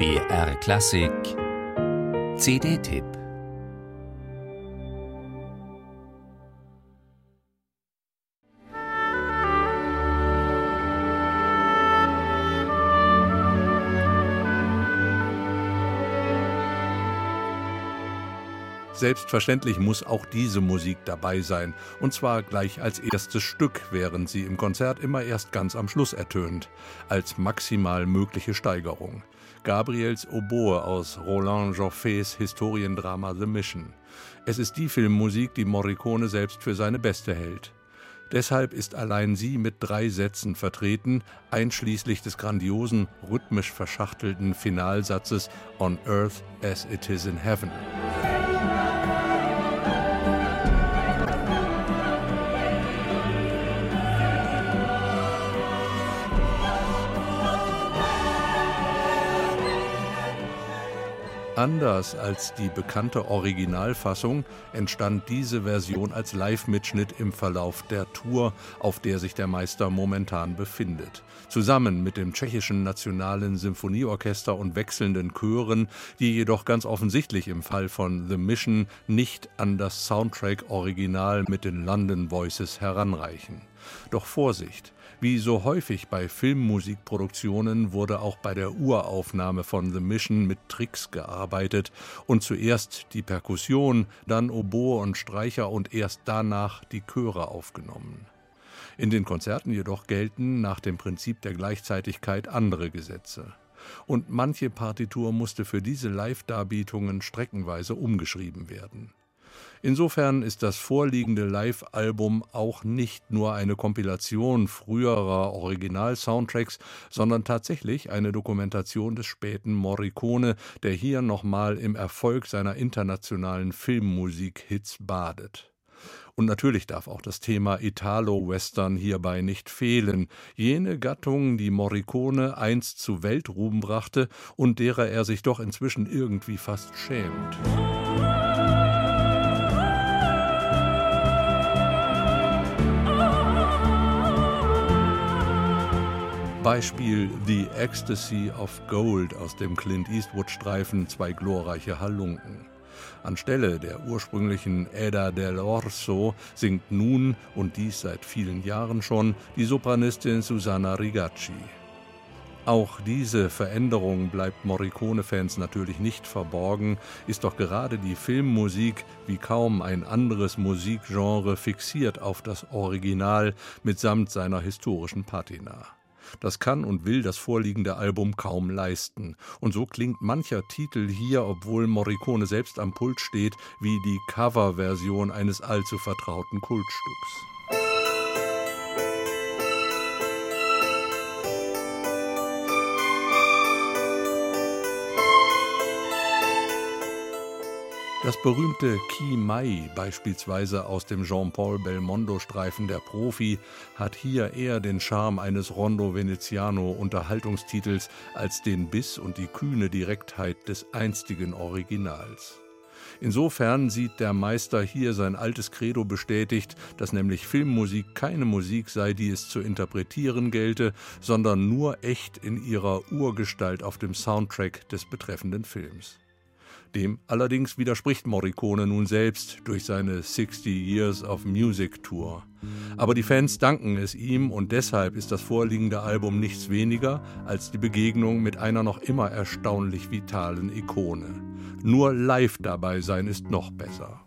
BR Klassik CD-Tipp Selbstverständlich muss auch diese Musik dabei sein, und zwar gleich als erstes Stück, während sie im Konzert immer erst ganz am Schluss ertönt, als maximal mögliche Steigerung. Gabriels Oboe aus Roland Joffés Historiendrama The Mission. Es ist die Filmmusik, die Morricone selbst für seine beste hält. Deshalb ist allein sie mit drei Sätzen vertreten, einschließlich des grandiosen, rhythmisch verschachtelten Finalsatzes On Earth as it is in Heaven. Anders als die bekannte Originalfassung entstand diese Version als Live-Mitschnitt im Verlauf der Tour, auf der sich der Meister momentan befindet. Zusammen mit dem tschechischen Nationalen Symphonieorchester und wechselnden Chören, die jedoch ganz offensichtlich im Fall von The Mission nicht an das Soundtrack-Original mit den London Voices heranreichen. Doch Vorsicht! Wie so häufig bei Filmmusikproduktionen wurde auch bei der Uraufnahme von The Mission mit Tricks gearbeitet und zuerst die Perkussion, dann Oboe und Streicher und erst danach die Chöre aufgenommen. In den Konzerten jedoch gelten nach dem Prinzip der Gleichzeitigkeit andere Gesetze. Und manche Partitur musste für diese Live-Darbietungen streckenweise umgeschrieben werden. Insofern ist das vorliegende Live-Album auch nicht nur eine Kompilation früherer Original-Soundtracks, sondern tatsächlich eine Dokumentation des späten Morricone, der hier nochmal im Erfolg seiner internationalen Filmmusik-Hits badet. Und natürlich darf auch das Thema Italo-Western hierbei nicht fehlen, jene Gattung, die Morricone einst zu Weltruhm brachte und derer er sich doch inzwischen irgendwie fast schämt. Beispiel The Ecstasy of Gold aus dem Clint Eastwood-Streifen Zwei glorreiche Halunken. Anstelle der ursprünglichen Eda del Orso singt nun, und dies seit vielen Jahren schon, die Sopranistin Susanna Rigacci. Auch diese Veränderung bleibt Morricone-Fans natürlich nicht verborgen, ist doch gerade die Filmmusik wie kaum ein anderes Musikgenre fixiert auf das Original mitsamt seiner historischen Patina. Das kann und will das vorliegende Album kaum leisten. Und so klingt mancher Titel hier, obwohl Morricone selbst am Pult steht, wie die Coverversion eines allzu vertrauten Kultstücks. Das berühmte Ki Mai, beispielsweise aus dem Jean-Paul Belmondo-Streifen Der Profi, hat hier eher den Charme eines Rondo Veneziano Unterhaltungstitels als den Biss und die kühne Direktheit des einstigen Originals. Insofern sieht der Meister hier sein altes Credo bestätigt, dass nämlich Filmmusik keine Musik sei, die es zu interpretieren gelte, sondern nur echt in ihrer Urgestalt auf dem Soundtrack des betreffenden Films. Dem allerdings widerspricht Morricone nun selbst durch seine 60 Years of Music Tour. Aber die Fans danken es ihm und deshalb ist das vorliegende Album nichts weniger als die Begegnung mit einer noch immer erstaunlich vitalen Ikone. Nur live dabei sein ist noch besser.